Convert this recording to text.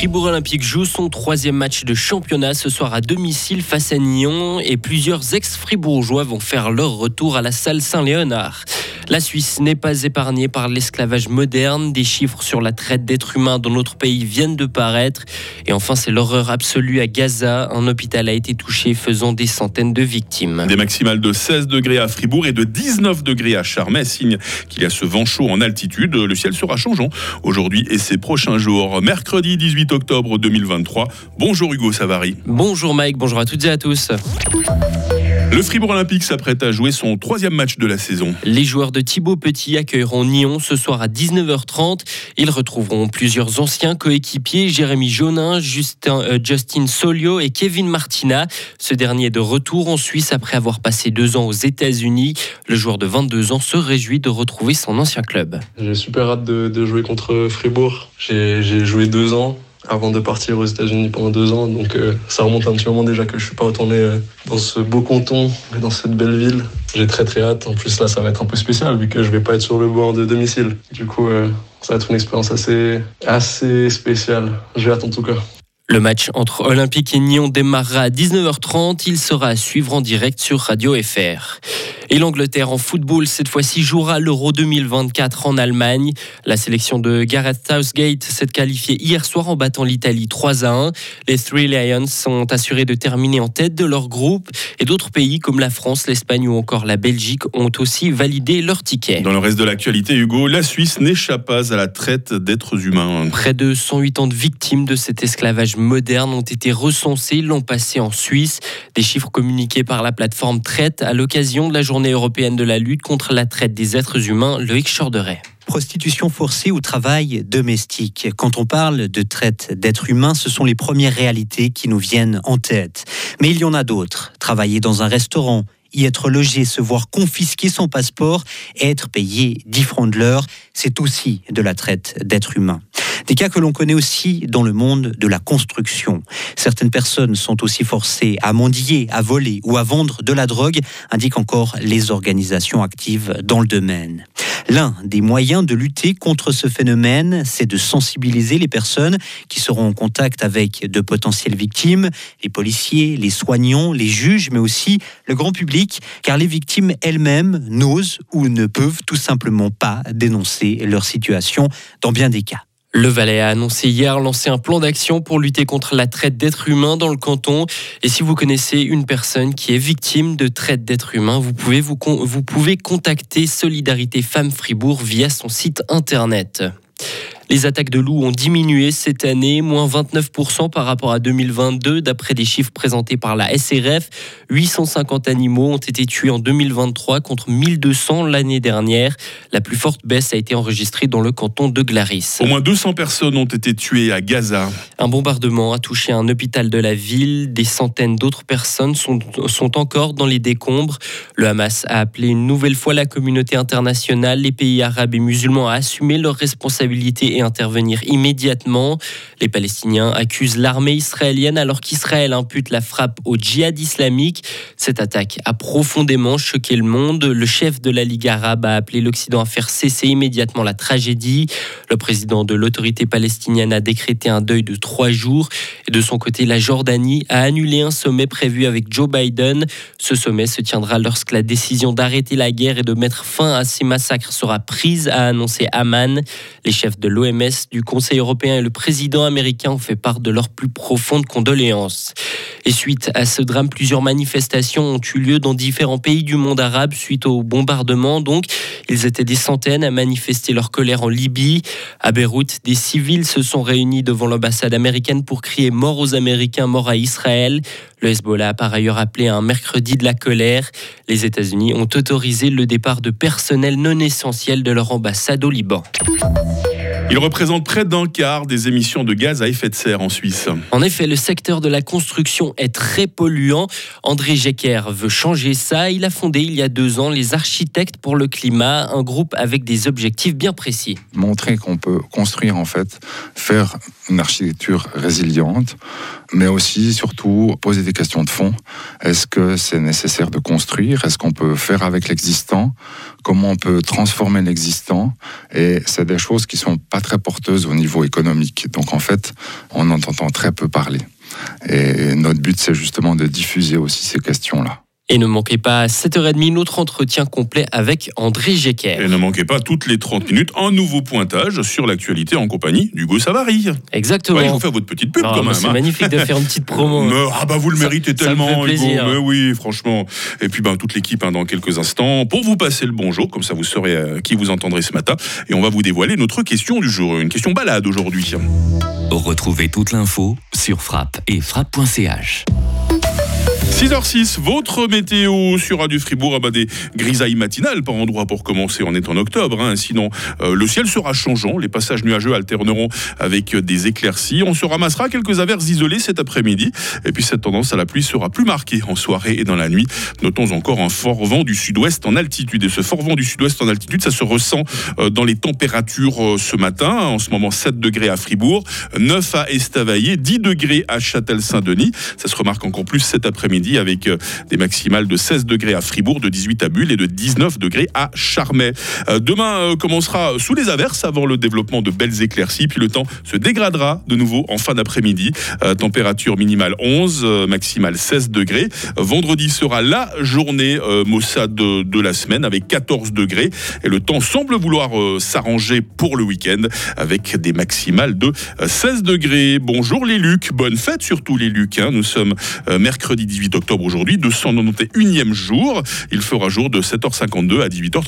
Fribourg Olympique joue son troisième match de championnat ce soir à domicile face à Nyon et plusieurs ex-fribourgeois vont faire leur retour à la salle Saint-Léonard. La Suisse n'est pas épargnée par l'esclavage moderne. Des chiffres sur la traite d'êtres humains dans notre pays viennent de paraître. Et enfin, c'est l'horreur absolue à Gaza. Un hôpital a été touché, faisant des centaines de victimes. Des maximales de 16 degrés à Fribourg et de 19 degrés à Charmey, signe qu'il y a ce vent chaud en altitude. Le ciel sera changeant aujourd'hui et ces prochains jours. Mercredi 18 octobre 2023. Bonjour Hugo Savary. Bonjour Mike, bonjour à toutes et à tous. Le Fribourg Olympique s'apprête à jouer son troisième match de la saison. Les joueurs de Thibaut Petit accueilleront Nyon ce soir à 19h30. Ils retrouveront plusieurs anciens coéquipiers, Jérémy Jonin, Justin, euh, Justin Solio et Kevin Martina. Ce dernier est de retour en Suisse après avoir passé deux ans aux États-Unis. Le joueur de 22 ans se réjouit de retrouver son ancien club. J'ai super hâte de, de jouer contre Fribourg. J'ai joué deux ans avant de partir aux États-Unis pendant deux ans. Donc euh, ça remonte un petit moment déjà que je suis pas retourné euh, dans ce beau canton dans cette belle ville. J'ai très très hâte. En plus là, ça va être un peu spécial vu que je vais pas être sur le bord de domicile. Du coup, euh, ça va être une expérience assez assez spéciale. J'ai hâte en tout cas. Le match entre Olympique et Nyon démarrera à 19h30. Il sera à suivre en direct sur Radio FR. Et l'Angleterre en football, cette fois-ci, jouera l'Euro 2024 en Allemagne. La sélection de Gareth Southgate s'est qualifiée hier soir en battant l'Italie 3 à 1. Les Three Lions sont assurés de terminer en tête de leur groupe et d'autres pays comme la France, l'Espagne ou encore la Belgique ont aussi validé leur ticket. Dans le reste de l'actualité, Hugo, la Suisse n'échappe pas à la traite d'êtres humains. Près de 108 ans de victimes de cet esclavage moderne ont été recensés l'an passé en Suisse. Des chiffres communiqués par la plateforme Traite à l'occasion de la journée européenne de la lutte contre la traite des êtres humains, Loïc Chorderet prostitution forcée ou travail domestique. Quand on parle de traite d'êtres humains, ce sont les premières réalités qui nous viennent en tête. Mais il y en a d'autres. Travailler dans un restaurant, y être logé, se voir confisquer son passeport et être payé 10 francs de l'heure, c'est aussi de la traite d'êtres humains. Des cas que l'on connaît aussi dans le monde de la construction. Certaines personnes sont aussi forcées à mendier, à voler ou à vendre de la drogue, indiquent encore les organisations actives dans le domaine. L'un des moyens de lutter contre ce phénomène, c'est de sensibiliser les personnes qui seront en contact avec de potentielles victimes, les policiers, les soignants, les juges, mais aussi le grand public, car les victimes elles-mêmes n'osent ou ne peuvent tout simplement pas dénoncer leur situation dans bien des cas. Le Valais a annoncé hier lancer un plan d'action pour lutter contre la traite d'êtres humains dans le canton. Et si vous connaissez une personne qui est victime de traite d'êtres humains, vous pouvez, vous, vous pouvez contacter Solidarité Femmes Fribourg via son site internet. Les attaques de loups ont diminué cette année, moins 29% par rapport à 2022, d'après des chiffres présentés par la SRF. 850 animaux ont été tués en 2023 contre 1200 l'année dernière. La plus forte baisse a été enregistrée dans le canton de Glaris. Au moins 200 personnes ont été tuées à Gaza. Un bombardement a touché un hôpital de la ville. Des centaines d'autres personnes sont, sont encore dans les décombres. Le Hamas a appelé une nouvelle fois la communauté internationale, les pays arabes et musulmans à assumer leurs responsabilités intervenir immédiatement. Les Palestiniens accusent l'armée israélienne alors qu'Israël impute la frappe au djihad islamique. Cette attaque a profondément choqué le monde. Le chef de la Ligue arabe a appelé l'Occident à faire cesser immédiatement la tragédie. Le président de l'autorité palestinienne a décrété un deuil de trois jours. Et de son côté, la Jordanie a annulé un sommet prévu avec Joe Biden. Ce sommet se tiendra lorsque la décision d'arrêter la guerre et de mettre fin à ces massacres sera prise, a annoncé Amman. Les chefs de l'OMS du Conseil européen et le président américain ont fait part de leurs plus profondes condoléances. Et suite à ce drame, plusieurs manifestations ont eu lieu dans différents pays du monde arabe suite au bombardement. Donc, ils étaient des centaines à manifester leur colère en Libye. À Beyrouth, des civils se sont réunis devant l'ambassade américaine pour crier mort aux Américains, mort à Israël. Le Hezbollah a par ailleurs appelé un mercredi de la colère. Les États-Unis ont autorisé le départ de personnel non essentiel de leur ambassade au Liban. Il représente près d'un quart des émissions de gaz à effet de serre en Suisse. En effet, le secteur de la construction est très polluant. André Jecker veut changer ça. Il a fondé il y a deux ans les Architectes pour le climat, un groupe avec des objectifs bien précis. Montrer qu'on peut construire en fait, faire une architecture résiliente mais aussi, surtout, poser des questions de fond. Est-ce que c'est nécessaire de construire? Est-ce qu'on peut faire avec l'existant? Comment on peut transformer l'existant? Et c'est des choses qui sont pas très porteuses au niveau économique. Donc en fait, on en entend très peu parler. Et notre but, c'est justement de diffuser aussi ces questions-là. Et ne manquez pas à 7h30 notre entretien complet avec André Jecker. Et ne manquez pas toutes les 30 minutes un nouveau pointage sur l'actualité en compagnie d'Hugo Savary. Exactement. Ouais, je vous fais votre petite pub Non, quand mais même. C'est hein. magnifique de faire une petite promo. Mais- ah bah vous le Ça- méritez ça me tellement. Hugo. Mais oui, franchement. Et puis ben toute l'équipe hein, dans quelques instants pour vous passer le bonjour, comme ça vous saurez euh, qui vous entendrez ce matin. Et on va vous dévoiler notre question du jour, une question balade aujourd'hui. Retrouvez toute l'info sur frappe et frappe.ch. 6h06, votre météo sur Radio Fribourg, ah bah, des grisailles matinales par endroit pour commencer, on est en octobre, hein. sinon euh, le ciel sera changeant, les passages nuageux alterneront avec des éclaircies, on se ramassera quelques averses isolées cet après-midi, et puis cette tendance à la pluie sera plus marquée en soirée et dans la nuit. Notons encore un fort vent du sud-ouest en altitude, et ce fort vent du sud-ouest en altitude, ça se ressent euh, dans les températures euh, ce matin, en ce moment 7 degrés à Fribourg, 9 à Estavayer, 10 degrés à Châtel-Saint-Denis, ça se remarque encore plus cet après-midi avec euh, des maximales de 16 degrés à Fribourg, de 18 à Bulle et de 19 degrés à Charmey. Euh, Demain euh, commencera sous les averses avant le développement de belles éclaircies, puis le temps se dégradera de nouveau en fin d'après-midi. Température minimale 11, euh, maximale 16 degrés. Vendredi sera la journée maussade de, la semaine avec 14 degrés et le temps semble vouloir s'arranger pour le week-end avec des maximales de euh, 16 degrés. Bonjour les Lucs, bonne fête surtout les Lucs. hein. Nous sommes mercredi 18 octobre aujourd'hui, 291e jour. Il fera jour de 7h52 à 18h30.